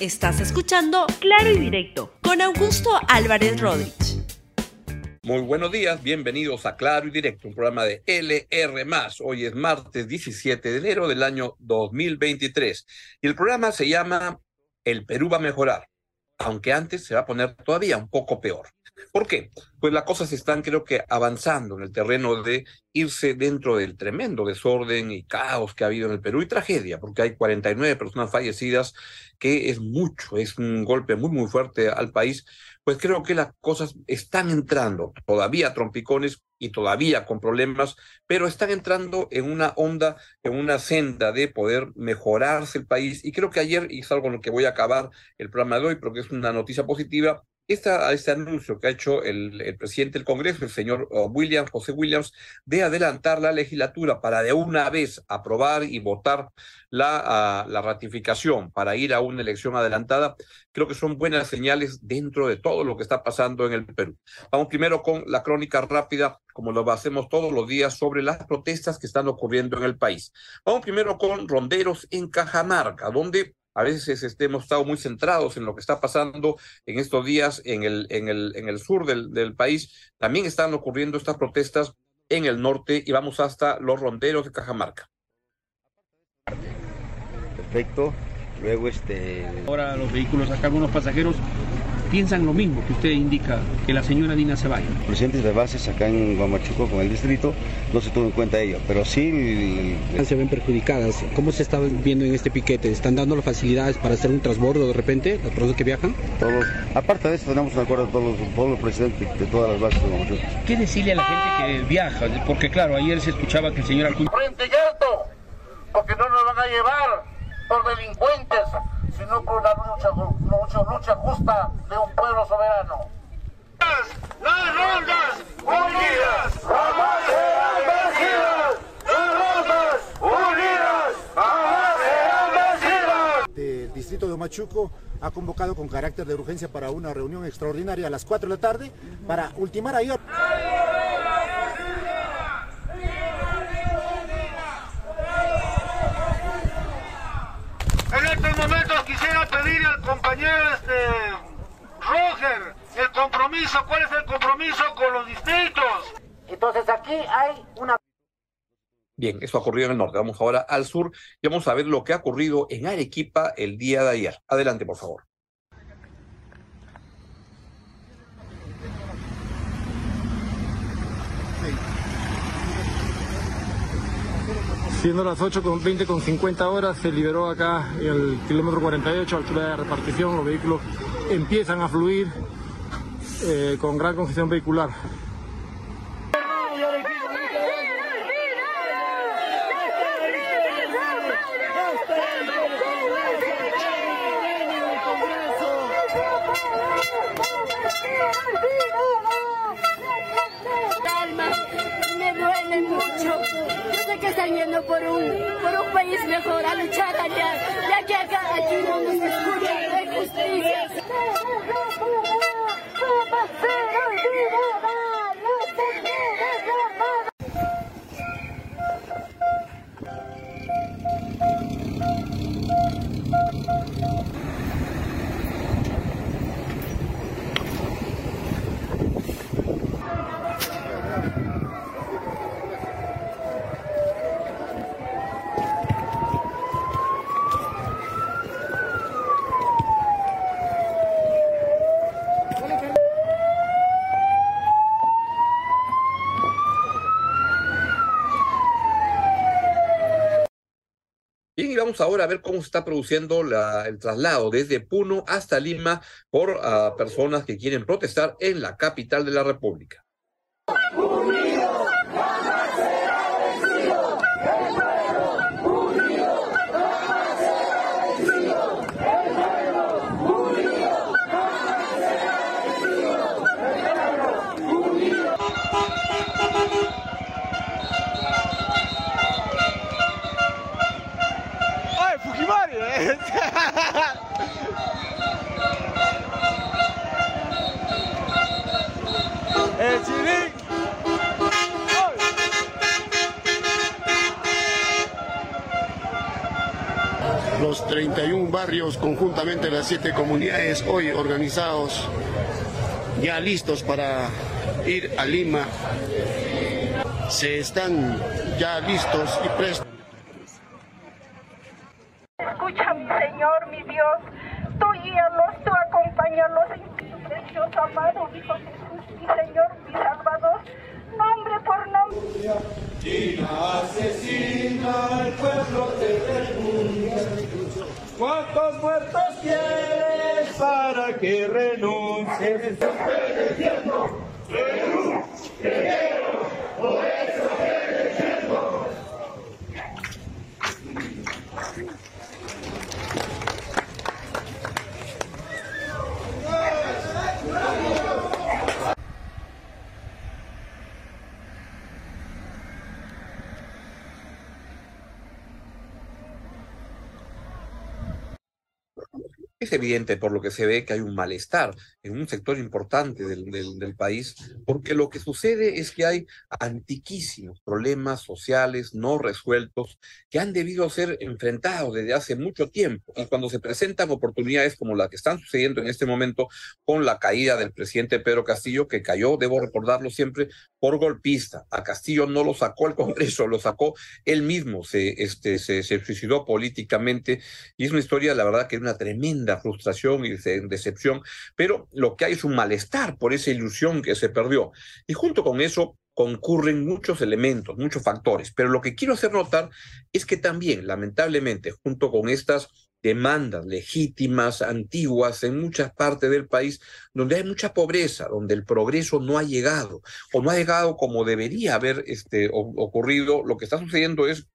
Estás escuchando Claro y Directo con Augusto Álvarez Rodríguez. Muy buenos días, bienvenidos a Claro y Directo, un programa de LR. Hoy es martes 17 de enero del año 2023 y el programa se llama El Perú va a mejorar, aunque antes se va a poner todavía un poco peor. ¿Por qué? Pues las cosas están, creo que, avanzando en el terreno de irse dentro del tremendo desorden y caos que ha habido en el Perú y tragedia, porque hay 49 personas fallecidas, que es mucho, es un golpe muy, muy fuerte al país. Pues creo que las cosas están entrando, todavía trompicones y todavía con problemas, pero están entrando en una onda, en una senda de poder mejorarse el país. Y creo que ayer, y es algo con lo que voy a acabar el programa de hoy, porque es una noticia positiva, este anuncio que ha hecho el, presidente del Congreso, el señor oh, Williams, José Williams, de adelantar la legislatura para de una vez aprobar y votar la, ah, la ratificación para ir a una elección adelantada, creo que son buenas señales dentro de todo lo que está pasando en el Perú. Vamos primero con la crónica rápida, como lo hacemos todos los días, sobre las protestas que están ocurriendo en el país. Vamos primero con ronderos en Cajamarca, donde a veces este, hemos estado muy centrados en lo que está pasando en estos días en el, en el, en el sur del, del país. También están ocurriendo estas protestas en el norte y vamos hasta los ronderos de Cajamarca. Perfecto. Luego este. Ahora los vehículos, acá algunos pasajeros piensan lo mismo que usted indica, que la señora Dina se vaya. Presidentes de bases acá en Guamachuco con el distrito no se tuvo en cuenta ello, pero sí... Se ven perjudicadas. ¿Cómo se está viendo en este piquete? ¿Están dando las facilidades para hacer un transbordo de repente, las personas que viajan? Todos. Aparte de eso, tenemos un acuerdo de todos, todos los presidentes de todas las bases de Guamachuco. ¿Qué decirle a la gente que viaja? Porque claro, ayer se escuchaba que el señor. Frente alto, porque no nos van a llevar por delincuentes sino por una lucha, lucha, lucha justa de un pueblo soberano. Las rondas unidas jamás serán vencidas. Las rondas unidas jamás serán vencidas. El distrito de Machuco ha convocado con carácter de urgencia para una reunión extraordinaria a las 4 de la tarde para ultimar ayer. Compañero este, Roger, el compromiso, ¿cuál es el compromiso con los distritos? Entonces aquí hay una... Bien, eso ha ocurrido en el norte. Vamos ahora al sur y vamos a ver lo que ha ocurrido en Arequipa el día de ayer. Adelante, por favor. Siendo las 8 con 20 con 50 horas, se liberó acá el kilómetro 48, altura de repartición, los vehículos empiezan a fluir eh, con gran congestión vehicular. Están yendo por un, por un país mejor a luchar allá, ya que acá aquí no nos escuchan, de justicia. Ahora a ver cómo se está produciendo el traslado desde Puno hasta Lima por ah, personas que quieren protestar en la capital de la República. vez. El chilín. Los 31 barrios, conjuntamente las 7 comunidades, hoy organizados, ya listos para ir a Lima. Se están ya listos y prestos. Para que renuncies? Perú, Es evidente por lo que se ve que hay un malestar en un sector importante del, del, país, porque lo que sucede es que hay antiquísimos problemas sociales no resueltos que han debido ser enfrentados desde hace mucho tiempo. Y cuando se presentan oportunidades como la que están sucediendo en este momento con la caída del presidente Pedro Castillo, que cayó, debo recordarlo siempre, por golpista. A Castillo no lo sacó el Congreso, lo sacó él mismo, se, este, se, se suicidó políticamente. Y es una historia, la verdad, que es una tremenda frustración y decepción, pero lo que hay es un malestar por esa ilusión que se perdió. Y junto con eso concurren muchos elementos, muchos factores, pero lo que quiero hacer notar es que también, lamentablemente, junto con estas demandas legítimas, antiguas, en muchas partes del país, donde hay mucha pobreza, donde el progreso no ha llegado, o no ha llegado como debería haber este, ocurrido, lo que está sucediendo es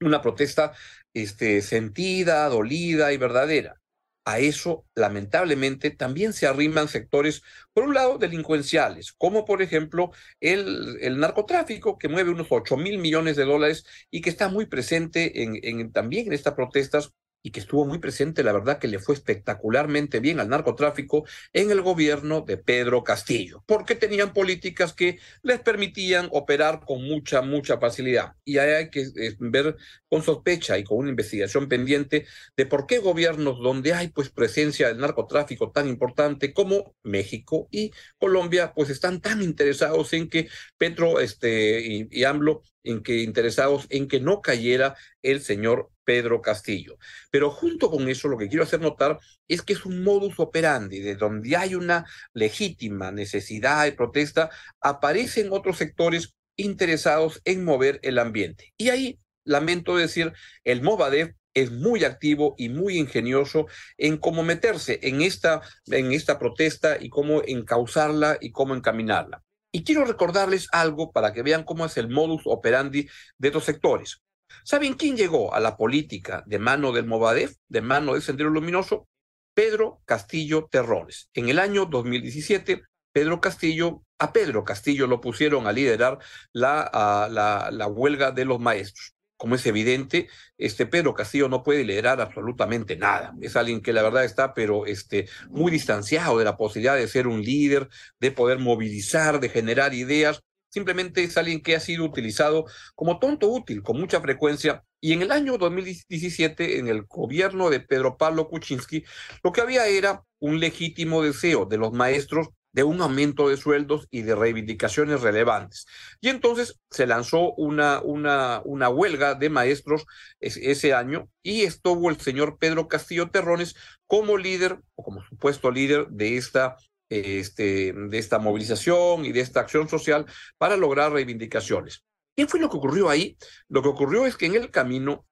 una protesta este, sentida, dolida y verdadera a eso, lamentablemente, también se arriman sectores, por un lado, delincuenciales, como por ejemplo el, el narcotráfico, que mueve unos 8 mil millones de dólares y que está muy presente en, en, también en estas protestas y que estuvo muy presente, la verdad que le fue espectacularmente bien al narcotráfico en el gobierno de Pedro Castillo, porque tenían políticas que les permitían operar con mucha, mucha facilidad. Y ahí hay que eh, ver con sospecha y con una investigación pendiente de por qué gobiernos donde hay pues presencia del narcotráfico tan importante como México y Colombia, pues están tan interesados en que Petro este, y, y AMLO en que interesados en que no cayera el señor Pedro Castillo. Pero junto con eso, lo que quiero hacer notar es que es un modus operandi, de donde hay una legítima necesidad de protesta, aparecen otros sectores interesados en mover el ambiente. Y ahí, lamento decir, el Movadef es muy activo y muy ingenioso en cómo meterse en esta, en esta protesta y cómo encauzarla y cómo encaminarla. Y quiero recordarles algo para que vean cómo es el modus operandi de estos sectores. ¿Saben quién llegó a la política de mano del Movadef, de mano del Sendero Luminoso? Pedro Castillo Terrones. En el año 2017, Pedro Castillo, a Pedro Castillo lo pusieron a liderar la, la, la huelga de los maestros como es evidente, este Pedro Castillo no puede liderar absolutamente nada. Es alguien que la verdad está, pero este, muy distanciado de la posibilidad de ser un líder, de poder movilizar, de generar ideas simplemente es alguien que ha sido utilizado como tonto útil con mucha frecuencia. Y en el año 2017, en el gobierno de Pedro Pablo Kuczynski, lo que había era un legítimo deseo de los maestros de un aumento de sueldos y de reivindicaciones relevantes. Y entonces se lanzó una, una, una huelga de maestros ese año y estuvo el señor Pedro Castillo Terrones como líder o como supuesto líder de esta este, de esta movilización y de esta acción social para lograr reivindicaciones. ¿Qué fue lo que ocurrió ahí? Lo que ocurrió es que en el camino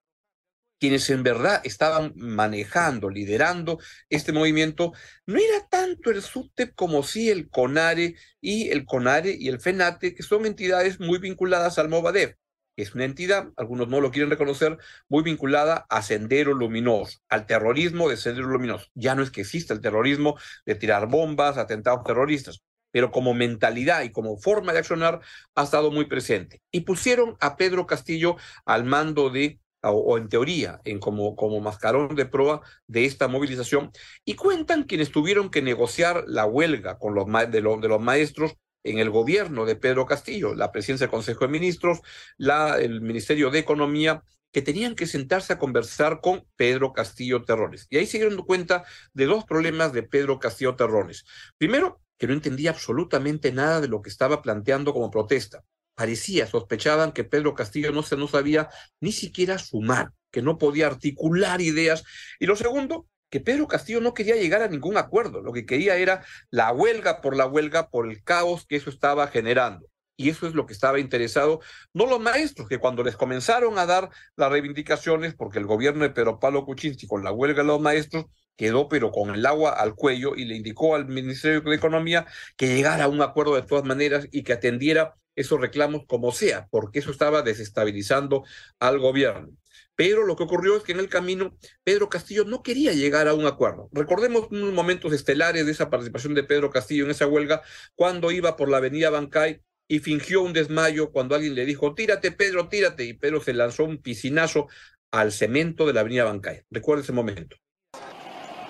quienes en verdad estaban manejando, liderando este movimiento, no era tanto el SUTEP como sí el CONARE y el CONARE y el FENATE, que son entidades muy vinculadas al MOVADEF es una entidad, algunos no lo quieren reconocer, muy vinculada a Sendero Luminoso, al terrorismo de Sendero Luminoso. Ya no es que exista el terrorismo de tirar bombas, atentados terroristas, pero como mentalidad y como forma de accionar ha estado muy presente. Y pusieron a Pedro Castillo al mando de o, en teoría, en como, como mascarón de proa de esta movilización, y cuentan quienes tuvieron que negociar la huelga con los de, de los maestros en el gobierno de Pedro Castillo, la presidencia del Consejo de Ministros, la, el Ministerio de Economía que tenían que sentarse a conversar con Pedro Castillo Terrones. Y ahí se dieron cuenta de dos problemas de Pedro Castillo Terrones. Primero, que no entendía absolutamente nada de lo que estaba planteando como protesta. Parecía, sospechaban que Pedro Castillo no, se, no sabía ni siquiera sumar, que no podía articular ideas. Y lo segundo, que Pedro Castillo no quería llegar a ningún acuerdo, lo que quería era la huelga por la huelga, por el caos que eso estaba generando. Y eso es lo que estaba interesado, no los maestros, que cuando les comenzaron a dar las reivindicaciones, porque el gobierno de Pedro Pablo Kuczynski con la huelga de los maestros quedó pero con el agua al cuello y le indicó al Ministerio de Economía que llegara a un acuerdo de todas maneras y que atendiera esos reclamos como sea, porque eso estaba desestabilizando al gobierno. Pero lo que ocurrió es que en el camino Pedro Castillo no quería llegar a un acuerdo. Recordemos unos momentos estelares de esa participación de Pedro Castillo en esa huelga, cuando iba por la avenida Bancay y fingió un desmayo cuando alguien le dijo, tírate Pedro, tírate, y Pedro se lanzó un piscinazo al cemento de la avenida Bancay. Recuerda ese momento.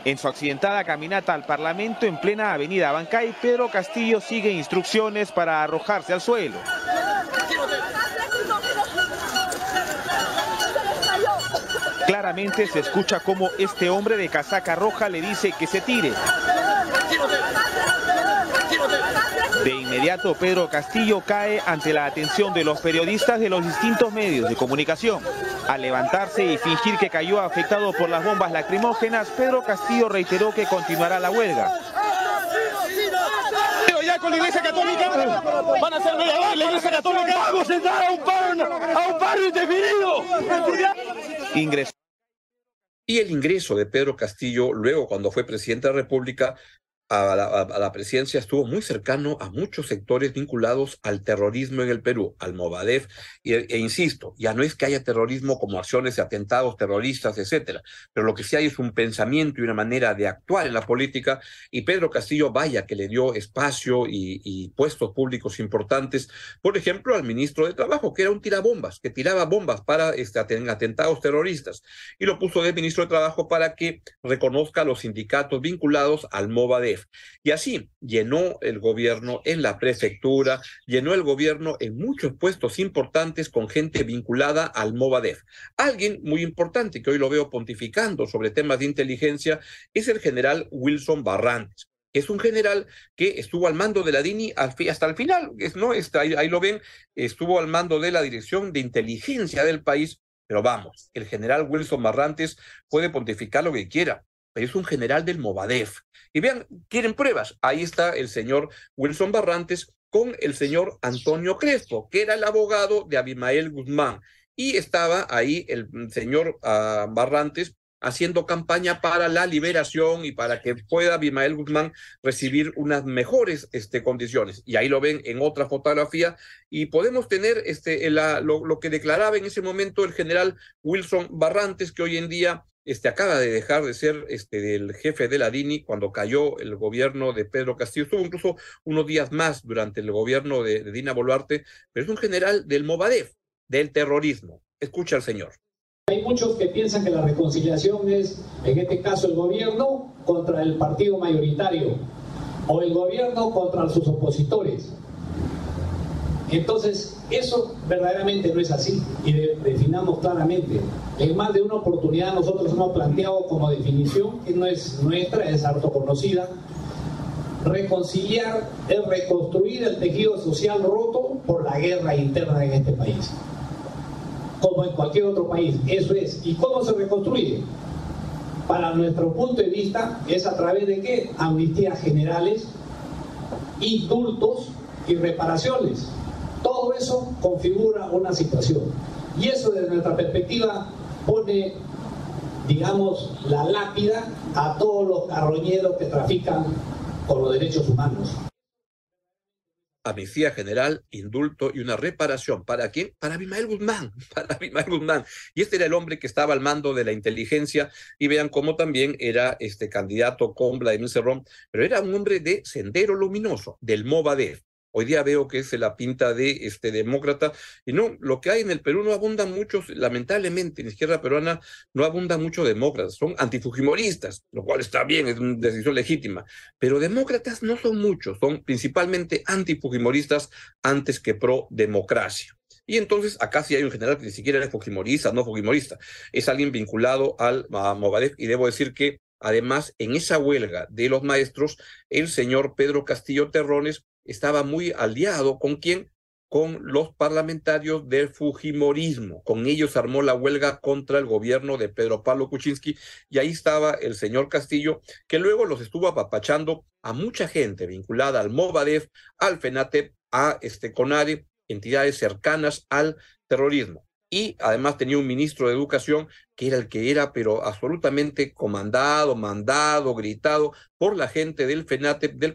En su accidentada caminata al Parlamento en plena avenida Bancay, Pedro Castillo sigue instrucciones para arrojarse al suelo. Claramente se escucha cómo este hombre de casaca roja le dice que se tire. De inmediato Pedro Castillo cae ante la atención de los periodistas de los distintos medios de comunicación. Al levantarse y fingir que cayó afectado por las bombas lacrimógenas, Pedro Castillo reiteró que continuará la huelga. La Iglesia Católica vamos a entrar a un paro, a un paro indefinido. Ingresó. Y el ingreso de Pedro Castillo, luego cuando fue presidente de la República, a la, presidencia estuvo muy cercano a muchos sectores vinculados al terrorismo en el Perú, al Movadef, e, insisto, ya no es que haya terrorismo como acciones de atentados terroristas, etcétera, pero lo que sí hay es un pensamiento y una manera de actuar en la política, y Pedro Castillo, vaya que le dio espacio y, y puestos públicos importantes, por ejemplo, al ministro de Trabajo, que era un tirabombas, que tiraba bombas para este, atentados terroristas, y lo puso de ministro de Trabajo para que reconozca a los sindicatos vinculados al Movadef y así llenó el gobierno en la prefectura, llenó el gobierno en muchos puestos importantes con gente vinculada al Movadef. Alguien muy importante que hoy lo veo pontificando sobre temas de inteligencia es el general Wilson Barrantes es un general que estuvo al mando de la DINI hasta el final, ¿no? Ahí, lo ven, estuvo al mando de la Dirección de Inteligencia del país, pero vamos, el general Wilson Barrantes puede pontificar lo que quiera, es un general del Movadef. Y vean, quieren pruebas. Ahí está el señor Wilson Barrantes con el señor Antonio Crespo, que era el abogado de Abimael Guzmán. Y estaba ahí el señor uh, Barrantes haciendo campaña para la liberación y para que pueda Abimael Guzmán recibir unas mejores este, condiciones. Y ahí lo ven en otra fotografía y podemos tener este, lo, lo, que declaraba en ese momento el general Wilson Barrantes, que hoy en día este, acaba de dejar de ser este, el jefe de la DINI cuando cayó el gobierno de Pedro Castillo. Estuvo incluso unos días más durante el gobierno de, Dina Boluarte, pero es un general del Movadef, del terrorismo. Escucha al señor. Hay muchos que piensan que la reconciliación es, en este caso, el gobierno contra el partido mayoritario o el gobierno contra sus opositores. Entonces, eso verdaderamente no es así y definamos claramente. En más de una oportunidad nosotros hemos planteado como definición, que no es nuestra, es harto conocida, reconciliar es reconstruir el tejido social roto por la guerra interna en este país. Como en cualquier otro país, eso es. ¿Y cómo se reconstruye? Para nuestro punto de vista es a través de qué? Amnistías generales, indultos y reparaciones todo eso configura una situación. Y eso desde nuestra perspectiva pone, digamos, la lápida a todos los carroñeros que trafican con los derechos humanos. Amnistía general, indulto y una reparación. ¿Para quién? Para Abimael Guzmán. Para Abimael Guzmán. Y este era el hombre que estaba al mando de la inteligencia. Y vean cómo también era este candidato con Vladimir Cerrón, pero era un hombre de sendero luminoso, del Movadef. Hoy día veo que es la pinta de este demócrata. Y no, lo que hay en el Perú no abundan muchos, lamentablemente, en la izquierda peruana no abundan muchos demócratas, son antifujimoristas, lo cual está bien, es una decisión legítima. Pero demócratas no son muchos, son principalmente antifujimoristas antes que pro democracia. Y entonces acá sí hay un general que ni siquiera es fujimorista, no fujimorista, es alguien vinculado al a y debo decir que además en esa huelga de los maestros, el señor Pedro Castillo Terrones estaba muy aliado con quién? Con los parlamentarios del Fujimorismo. Con ellos armó la huelga contra el gobierno de Pedro Pablo Kuczynski y ahí estaba el señor Castillo, que luego los estuvo apapachando a mucha gente vinculada al Movadef, al FENATEP, a este CONARE, entidades cercanas al terrorismo. Y además tenía un ministro de Educación que era el que era, pero absolutamente comandado, mandado, gritado por la gente del FENATEP, del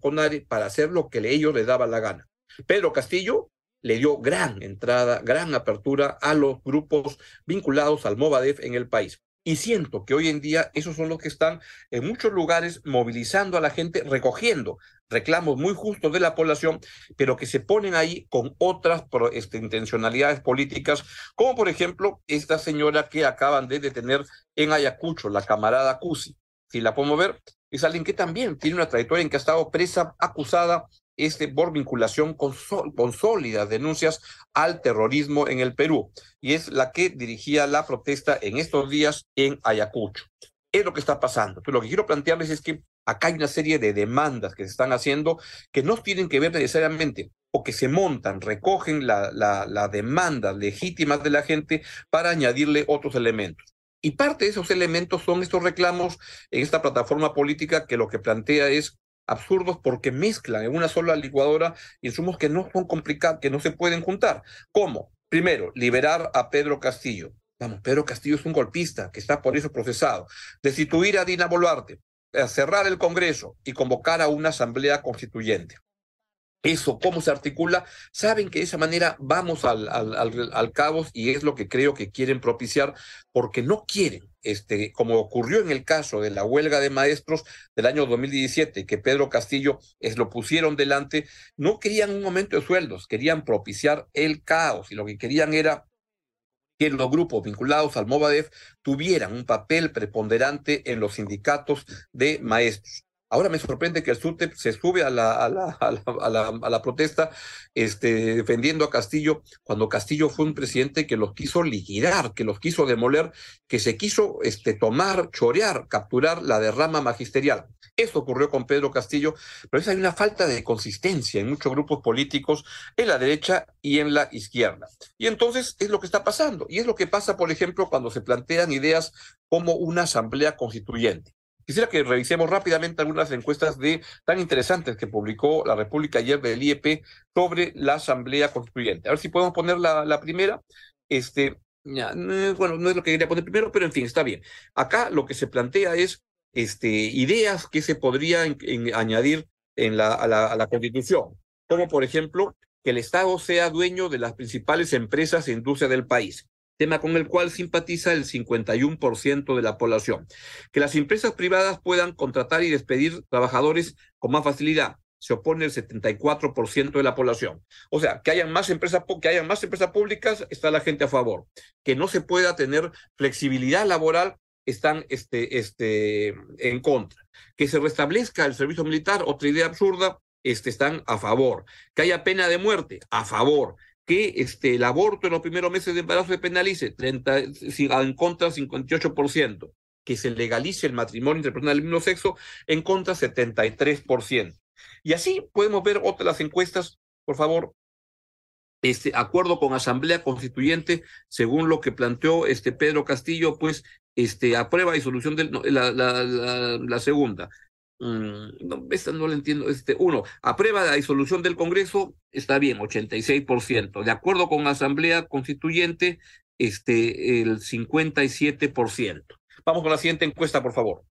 CONARE, para hacer lo que ellos les daba la gana. Pedro Castillo le dio gran entrada, gran apertura a los grupos vinculados al Movadef en el país. Y siento que hoy en día esos son los que están en muchos lugares movilizando a la gente, recogiendo reclamos muy justos de la población, pero que se ponen ahí con otras este, intencionalidades políticas, como por ejemplo esta señora que acaban de detener en Ayacucho, la camarada Cusi. Si la podemos ver, es alguien que también tiene una trayectoria en que ha estado presa, acusada este, por vinculación con, con, sólidas denuncias al terrorismo en el Perú, y es la que dirigía la protesta en estos días en Ayacucho. Es lo que está pasando. Pero lo que quiero plantearles es que acá hay una serie de demandas que se están haciendo que no tienen que ver necesariamente o que se montan, recogen la, la, la demanda legítima de la gente para añadirle otros elementos. Y parte de esos elementos son estos reclamos en esta plataforma política que lo que plantea es absurdos porque mezclan en una sola licuadora insumos que no son complicados, que no se pueden juntar. ¿Cómo? Primero, liberar a Pedro Castillo. Vamos, Pedro Castillo es un golpista que está por eso procesado. Destituir a Dina Boluarte, cerrar el Congreso y convocar a una asamblea constituyente eso, cómo se articula, saben que de esa manera vamos al, al, al, al y es lo que creo que quieren propiciar porque no quieren, este, como ocurrió en el caso de la huelga de maestros del año 2017, que Pedro Castillo es, lo pusieron delante, no querían un aumento de sueldos, querían propiciar el caos y lo que querían era que los grupos vinculados al Movadef tuvieran un papel preponderante en los sindicatos de maestros. Ahora me sorprende que el SUTEP se sube a la, a la, a la, a la, protesta este, defendiendo a Castillo, cuando Castillo fue un presidente que los quiso liquidar, que los quiso demoler, que se quiso este, tomar, chorear, capturar la derrama magisterial. Eso ocurrió con Pedro Castillo, pero es hay una falta de consistencia en muchos grupos políticos, en la derecha y en la izquierda. Y entonces es lo que está pasando. Y es lo que pasa, por ejemplo, cuando se plantean ideas como una asamblea constituyente. Quisiera que revisemos rápidamente algunas encuestas de tan interesantes que publicó la República ayer del IEP sobre la Asamblea Constituyente. A ver si podemos poner la, primera. Este, ya, bueno, no es lo que quería poner primero, pero en fin, está bien. Acá lo que se plantea es este, ideas que se podrían añadir en la, a la Constitución, como por ejemplo que el Estado sea dueño de las principales empresas e industrias del país tema con el cual simpatiza el 51% de la población. Que las empresas privadas puedan contratar y despedir trabajadores con más facilidad. Se opone el 74% de la población. O sea, que hayan más empresas que más empresas públicas, está la gente a favor. Que no se pueda tener flexibilidad laboral, están este, este, en contra. Que se restablezca el servicio militar, otra idea absurda, este, están a favor. Que haya pena de muerte, a favor que este, el aborto en los primeros meses de embarazo se penalice, 30, en contra 58%, que se legalice el matrimonio entre personas del mismo sexo, en contra 73%. Y así podemos ver otras encuestas, por favor. Este acuerdo con Asamblea Constituyente, según lo que planteó este Pedro Castillo, pues este aprueba disolución de la, la, la, la segunda. Mm, no, esta no la entiendo. Este, uno, aprueba la disolución del Congreso, está bien, 86%. De acuerdo con Asamblea Constituyente, este, el 57%. Vamos con la siguiente encuesta, por favor.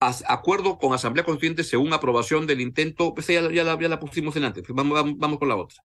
Acuerdo con Asamblea Constituyente según aprobación del intento, pues ya, ya, la, ya la pusimos en antes, vamos, vamos, vamos con la otra.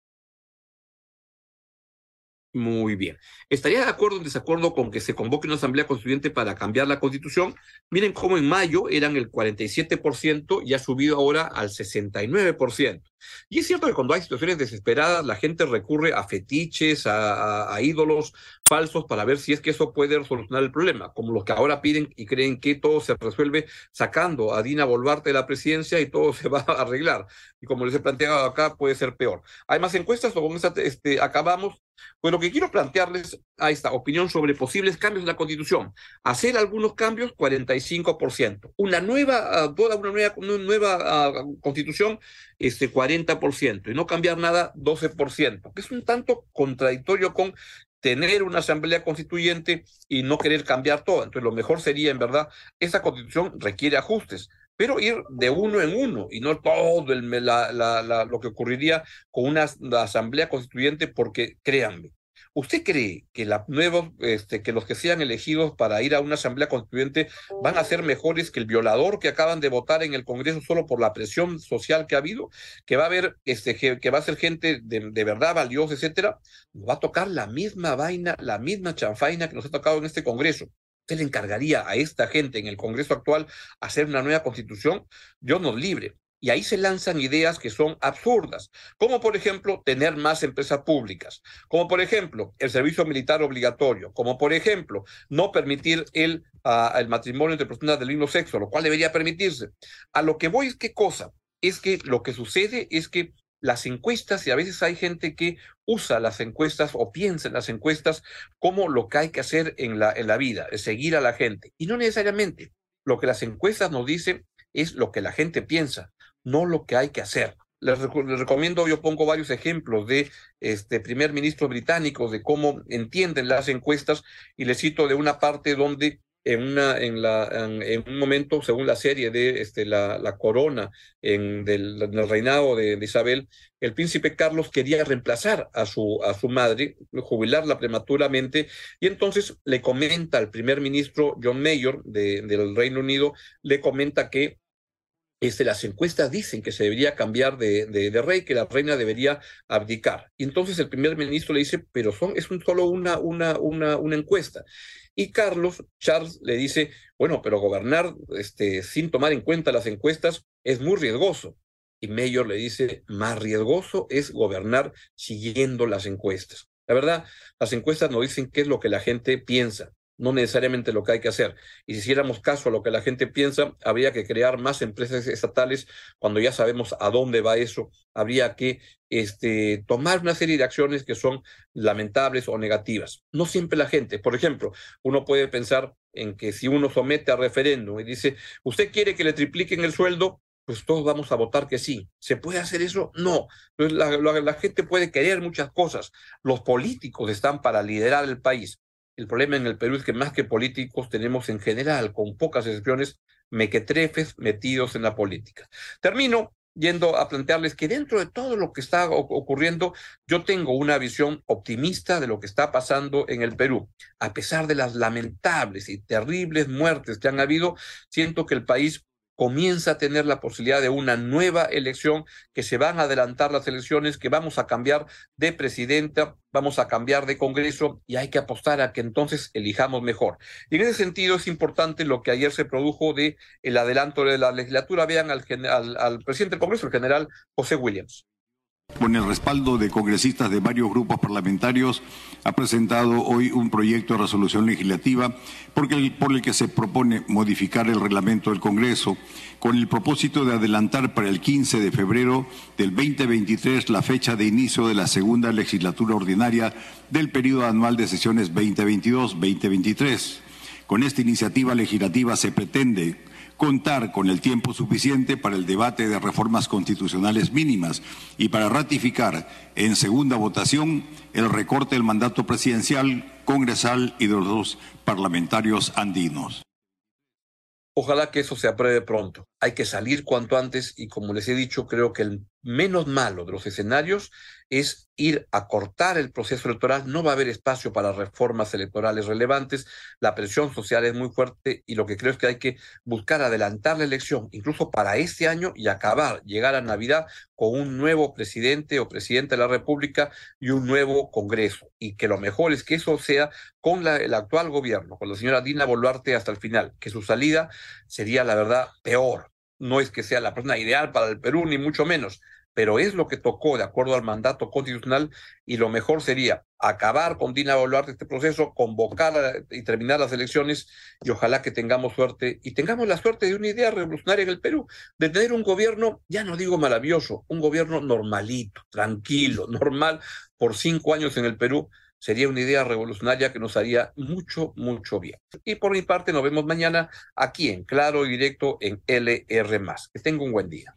Muy bien. ¿Estaría de acuerdo o en desacuerdo con que se convoque una asamblea constituyente para cambiar la constitución? Miren cómo en mayo eran el 47% y ha subido ahora al 69%. Y es cierto que cuando hay situaciones desesperadas, la gente recurre a fetiches, a, ídolos falsos para ver si es que eso puede solucionar el problema, como los que ahora piden y creen que todo se resuelve sacando a Dina Boluarte de la presidencia y todo se va a arreglar. Y como les he planteado acá, puede ser peor. Hay más encuestas, o con esa este, acabamos. Pues lo que quiero plantearles a esta opinión sobre posibles cambios en la Constitución. Hacer algunos cambios, 45%. Una nueva, ah, toda una nueva, una nueva ah, Constitución, este 40%. Y no cambiar nada, 12%. Que es un tanto contradictorio con tener una asamblea constituyente y no querer cambiar todo. Entonces, lo mejor sería, en verdad, esa constitución requiere ajustes pero ir de uno en uno y no todo el, la, la, lo que ocurriría con una asamblea constituyente, porque créanme, ¿usted cree que la nueva, este, que los que sean elegidos para ir a una asamblea constituyente van a ser mejores que el violador que acaban de votar en el Congreso solo por la presión social que ha habido? Que va a haber, este, que va a ser gente de, de verdad valiosa, etcétera. Nos va a tocar la misma vaina, la misma chanfaina que nos ha tocado en este Congreso usted le encargaría a esta gente en el Congreso actual hacer una nueva constitución, Dios nos libre. Y ahí se lanzan ideas que son absurdas, como por ejemplo tener más empresas públicas, como por ejemplo el servicio militar obligatorio, como por ejemplo no permitir el, uh, el matrimonio entre personas del mismo sexo, lo cual debería permitirse. A lo que voy es qué cosa, es que lo que sucede es que las encuestas y a veces hay gente que usa las encuestas o piensa en las encuestas como lo que hay que hacer en la, en la vida, es seguir a la gente. Y no necesariamente. Lo que las encuestas nos dicen es lo que la gente piensa, no lo que hay que hacer. Les, recomiendo, yo pongo varios ejemplos de este primer ministro británico, de cómo entienden las encuestas, y les cito de una parte donde en, una, en, la, en, un momento, según la serie de este, la, corona en, del, el reinado de, Isabel, el príncipe Carlos quería reemplazar a su, a su madre, jubilarla prematuramente, y entonces le comenta al primer ministro John Mayor de, del Reino Unido, le comenta que este, las encuestas dicen que se debería cambiar de, rey, que la reina debería abdicar. Y entonces el primer ministro le dice, pero son, es un, solo una encuesta. Y Carlos, Charles, le dice, bueno, pero gobernar este, sin tomar en cuenta las encuestas es muy riesgoso. Y Mayor le dice, más riesgoso es gobernar siguiendo las encuestas. La verdad, las encuestas nos dicen qué es lo que la gente piensa no necesariamente lo que hay que hacer. Y si hiciéramos caso a lo que la gente piensa, habría que crear más empresas estatales cuando ya sabemos a dónde va eso. Habría que este, tomar una serie de acciones que son lamentables o negativas. No siempre la gente. Por ejemplo, uno puede pensar en que si uno somete a referéndum y dice, ¿usted quiere que le tripliquen el sueldo? Pues todos vamos a votar que sí. ¿Se puede hacer eso? No. la, la gente puede querer muchas cosas. Los políticos están para liderar el país el problema en el Perú es que más que políticos tenemos en general, con pocas excepciones, mequetrefes metidos en la política. Termino yendo a plantearles que dentro de todo lo que está ocurriendo, yo tengo una visión optimista de lo que está pasando en el Perú. A pesar de las lamentables y terribles muertes que han habido, siento que el país comienza a tener la posibilidad de una nueva elección, que se van a adelantar las elecciones, que vamos a cambiar de presidenta, vamos a cambiar de Congreso y hay que apostar a que entonces elijamos mejor. Y en ese sentido es importante lo que ayer se produjo de el adelanto de la legislatura. Vean al, al, al presidente del Congreso, el general José Williams con el respaldo de congresistas de varios grupos parlamentarios, ha presentado hoy un proyecto de resolución legislativa por el que se propone modificar el reglamento del Congreso con el propósito de adelantar para el 15 de febrero del 2023 la fecha de inicio de la segunda legislatura ordinaria del periodo anual de sesiones 2022-2023. Con esta iniciativa legislativa se pretende contar con el tiempo suficiente para el debate de reformas constitucionales mínimas y para ratificar en segunda votación el recorte del mandato presidencial, congresal y de los dos parlamentarios andinos. Ojalá que eso se apruebe pronto. Hay que salir cuanto antes y como les he dicho, creo que el menos malo de los escenarios es ir a cortar el proceso electoral. No va a haber espacio para reformas electorales relevantes. La presión social es muy fuerte y lo que creo es que hay que buscar adelantar la elección, incluso para este año y acabar, llegar a Navidad con un nuevo presidente o presidente de la República y un nuevo Congreso. Y que lo mejor es que eso sea con la, el actual gobierno, con la señora Dina Boluarte hasta el final, que su salida sería, la verdad, peor. No es que sea la persona ideal para el Perú, ni mucho menos, pero es lo que tocó de acuerdo al mandato constitucional y lo mejor sería acabar con Dina Boluarte este proceso, convocar y terminar las elecciones y ojalá que tengamos suerte y tengamos la suerte de una idea revolucionaria en el Perú, de tener un gobierno, ya no digo maravilloso, un gobierno normalito, tranquilo, normal, por cinco años en el Perú. Sería una idea revolucionaria que nos haría mucho, mucho bien. Y por mi parte, nos vemos mañana aquí en Claro y Directo en LR. Que tenga un buen día.